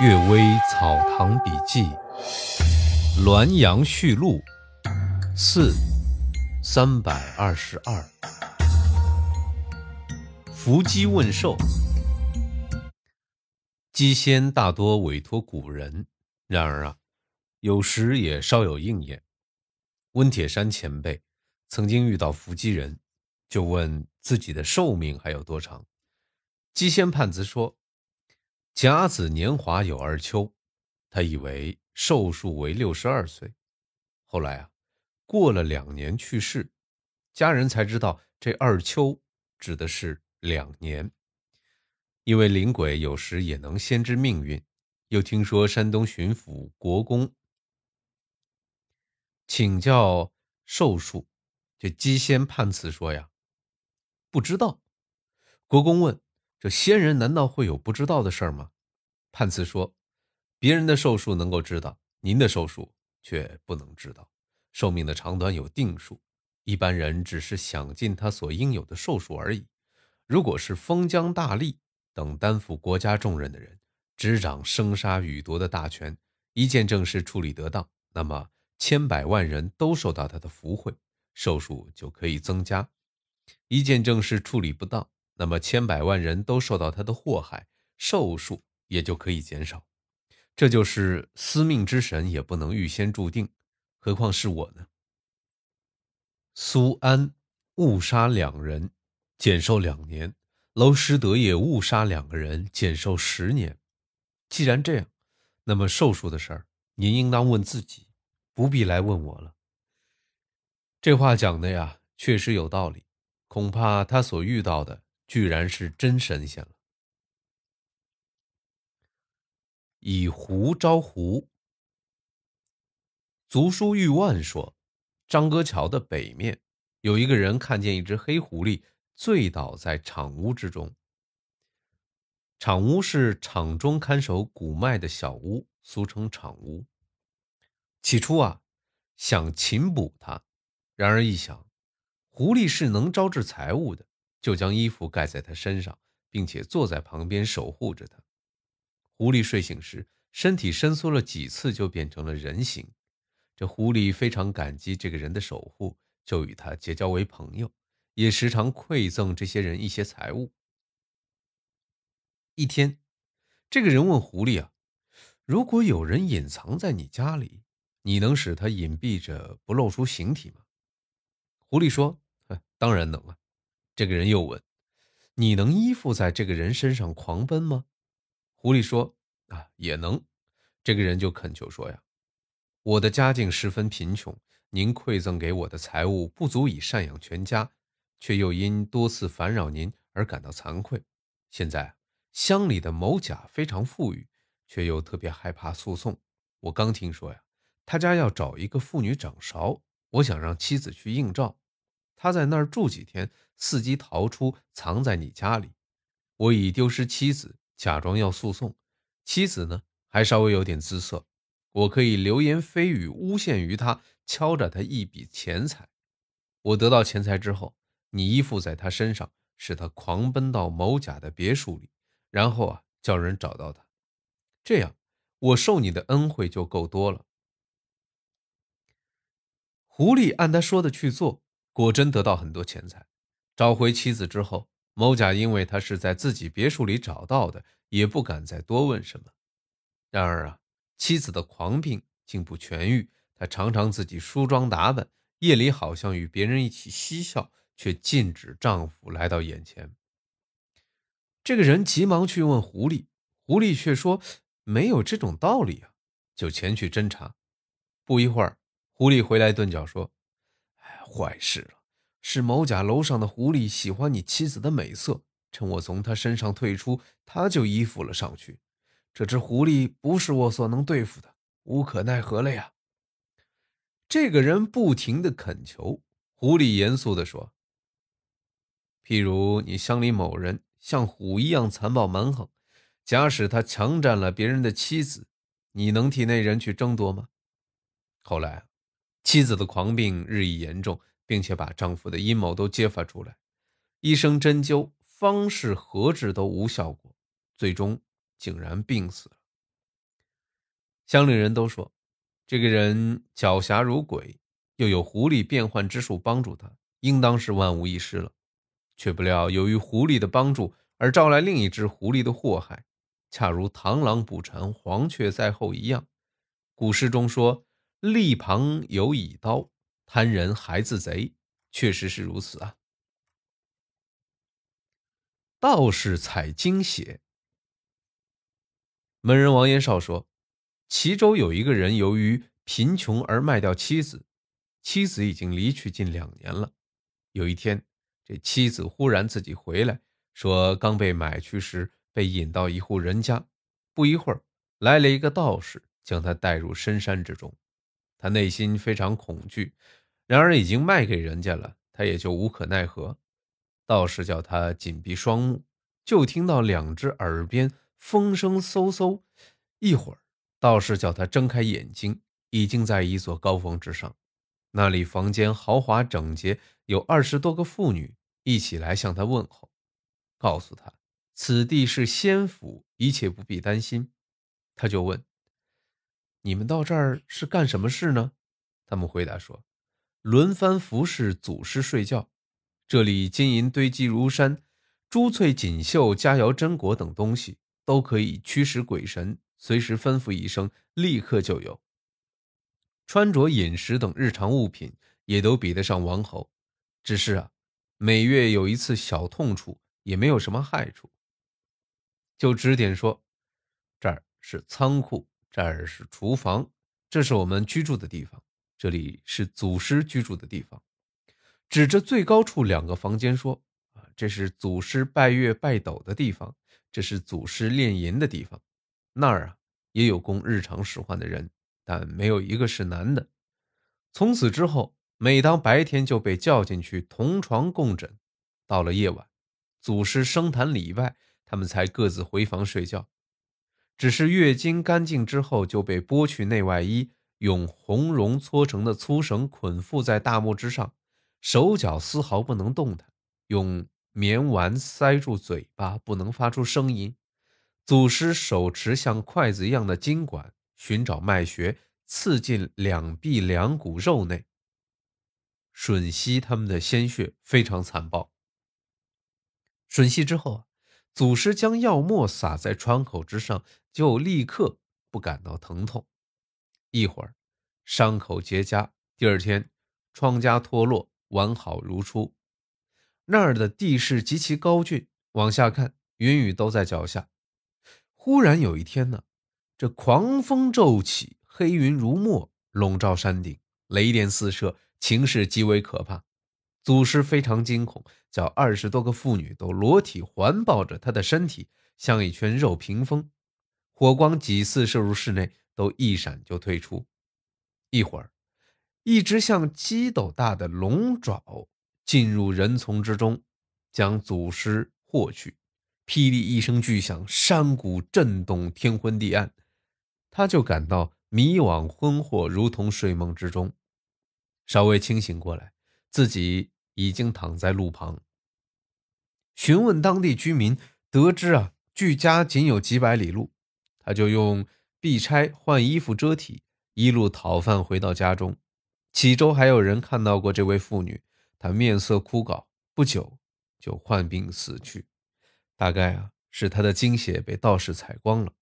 《岳微草堂笔记》《滦阳序录》四三百二十二。伏击问寿，鸡仙大多委托古人，然而啊，有时也稍有应验。温铁山前辈曾经遇到伏击人，就问自己的寿命还有多长。鸡仙判子说。甲子年华有二秋，他以为寿数为六十二岁。后来啊，过了两年去世，家人才知道这二秋指的是两年。因为灵鬼有时也能先知命运，又听说山东巡抚国公请教寿数，这姬仙判词说呀，不知道。国公问。这仙人难道会有不知道的事儿吗？判词说，别人的寿数能够知道，您的寿数却不能知道。寿命的长短有定数，一般人只是享尽他所应有的寿数而已。如果是封疆大吏等担负国家重任的人，执掌生杀予夺的大权，一件正事处理得当，那么千百万人都受到他的福惠，寿数就可以增加；一件正事处理不当。那么千百万人都受到他的祸害，寿数也就可以减少。这就是司命之神也不能预先注定，何况是我呢？苏安误杀两人，减寿两年；娄师德也误杀两个人，减寿十年。既然这样，那么寿数的事儿，您应当问自己，不必来问我了。这话讲的呀，确实有道理。恐怕他所遇到的。居然是真神仙了。以狐招狐。足书玉万说，张哥桥的北面有一个人看见一只黑狐狸醉倒在场屋之中。场屋是场中看守古脉的小屋，俗称场屋。起初啊，想擒捕它，然而一想，狐狸是能招致财物的。就将衣服盖在他身上，并且坐在旁边守护着他。狐狸睡醒时，身体伸缩了几次，就变成了人形。这狐狸非常感激这个人的守护，就与他结交为朋友，也时常馈赠这些人一些财物。一天，这个人问狐狸啊：“如果有人隐藏在你家里，你能使他隐蔽着不露出形体吗？”狐狸说：“当然能啊。”这个人又问：“你能依附在这个人身上狂奔吗？”狐狸说：“啊，也能。”这个人就恳求说：“呀，我的家境十分贫穷，您馈赠给我的财物不足以赡养全家，却又因多次烦扰您而感到惭愧。现在乡里的某甲非常富裕，却又特别害怕诉讼。我刚听说呀，他家要找一个妇女掌勺，我想让妻子去应召。”他在那儿住几天，伺机逃出，藏在你家里。我已丢失妻子，假装要诉讼。妻子呢，还稍微有点姿色。我可以流言蜚语诬陷于他，敲诈他一笔钱财。我得到钱财之后，你依附在他身上，使他狂奔到某甲的别墅里，然后啊，叫人找到他。这样，我受你的恩惠就够多了。狐狸按他说的去做。果真得到很多钱财，找回妻子之后，某甲因为他是在自己别墅里找到的，也不敢再多问什么。然而啊，妻子的狂病竟不痊愈，他常常自己梳妆打扮，夜里好像与别人一起嬉笑，却禁止丈夫来到眼前。这个人急忙去问狐狸，狐狸却说没有这种道理啊，就前去侦查。不一会儿，狐狸回来顿脚说。坏事了！是某甲楼上的狐狸喜欢你妻子的美色，趁我从他身上退出，他就依附了上去。这只狐狸不是我所能对付的，无可奈何了呀。这个人不停的恳求，狐狸严肃的说：“譬如你乡里某人像虎一样残暴蛮横，假使他强占了别人的妻子，你能替那人去争夺吗？”后来。妻子的狂病日益严重，并且把丈夫的阴谋都揭发出来，医生针灸方式何治都无效果，最终竟然病死了。乡里人都说，这个人狡黠如鬼，又有狐狸变换之术帮助他，应当是万无一失了。却不料，由于狐狸的帮助而招来另一只狐狸的祸害，恰如螳螂捕蝉，黄雀在后一样。古诗中说：“立旁有倚刀，贪人还自贼。”确实是如此啊。道士采精血。门人王延绍说，齐州有一个人由于贫穷而卖掉妻子，妻子已经离去近两年了。有一天，这妻子忽然自己回来，说刚被买去时被引到一户人家，不一会儿来了一个道士，将他带入深山之中。他内心非常恐惧。然而已经卖给人家了，他也就无可奈何。道士叫他紧闭双目，就听到两只耳边风声嗖嗖。一会儿，道士叫他睁开眼睛，已经在一座高峰之上，那里房间豪华整洁，有二十多个妇女一起来向他问候，告诉他此地是仙府，一切不必担心。他就问：“你们到这儿是干什么事呢？”他们回答说。轮番服侍祖师睡觉，这里金银堆积如山，珠翠锦绣、佳肴珍果等东西都可以驱使鬼神，随时吩咐一声，立刻就有。穿着、饮食等日常物品也都比得上王侯，只是啊，每月有一次小痛处，也没有什么害处。就指点说，这儿是仓库，这儿是厨房，这是我们居住的地方。这里是祖师居住的地方，指着最高处两个房间说：“啊，这是祖师拜月拜斗的地方，这是祖师炼银的地方。那儿啊，也有供日常使唤的人，但没有一个是男的。从此之后，每当白天就被叫进去同床共枕，到了夜晚，祖师升坛礼拜，他们才各自回房睡觉。只是月经干净之后，就被剥去内外衣。”用红绒搓成的粗绳捆缚在大木之上，手脚丝毫不能动弹；用棉丸塞住嘴巴，不能发出声音。祖师手持像筷子一样的金管，寻找脉穴，刺进两臂两股肉内，吮吸他们的鲜血，非常残暴。吮吸之后，祖师将药沫撒在创口之上，就立刻不感到疼痛。一会儿，伤口结痂。第二天，疮痂脱落，完好如初。那儿的地势极其高峻，往下看，云雨都在脚下。忽然有一天呢，这狂风骤起，黑云如墨笼罩山顶，雷电四射，情势极为可怕。祖师非常惊恐，叫二十多个妇女都裸体环抱着他的身体，像一圈肉屏风。火光几次射入室内。都一闪就退出，一会儿，一只像鸡斗大的龙爪进入人丛之中，将祖师获去。霹雳一声巨响，山谷震动，天昏地暗，他就感到迷惘昏惑，如同睡梦之中。稍微清醒过来，自己已经躺在路旁。询问当地居民，得知啊，距家仅有几百里路，他就用。壁钗换衣服遮体，一路讨饭回到家中。启州还有人看到过这位妇女，她面色枯槁，不久就患病死去。大概啊，是她的精血被道士采光了。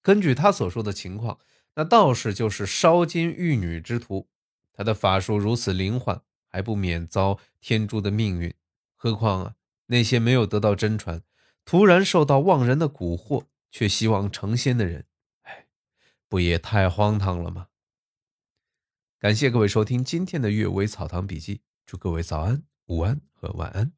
根据他所说的情况，那道士就是烧金玉女之徒。他的法术如此灵幻，还不免遭天诛的命运。何况啊，那些没有得到真传，突然受到妄人的蛊惑，却希望成仙的人。不也太荒唐了吗？感谢各位收听今天的《阅微草堂笔记》，祝各位早安、午安和晚安。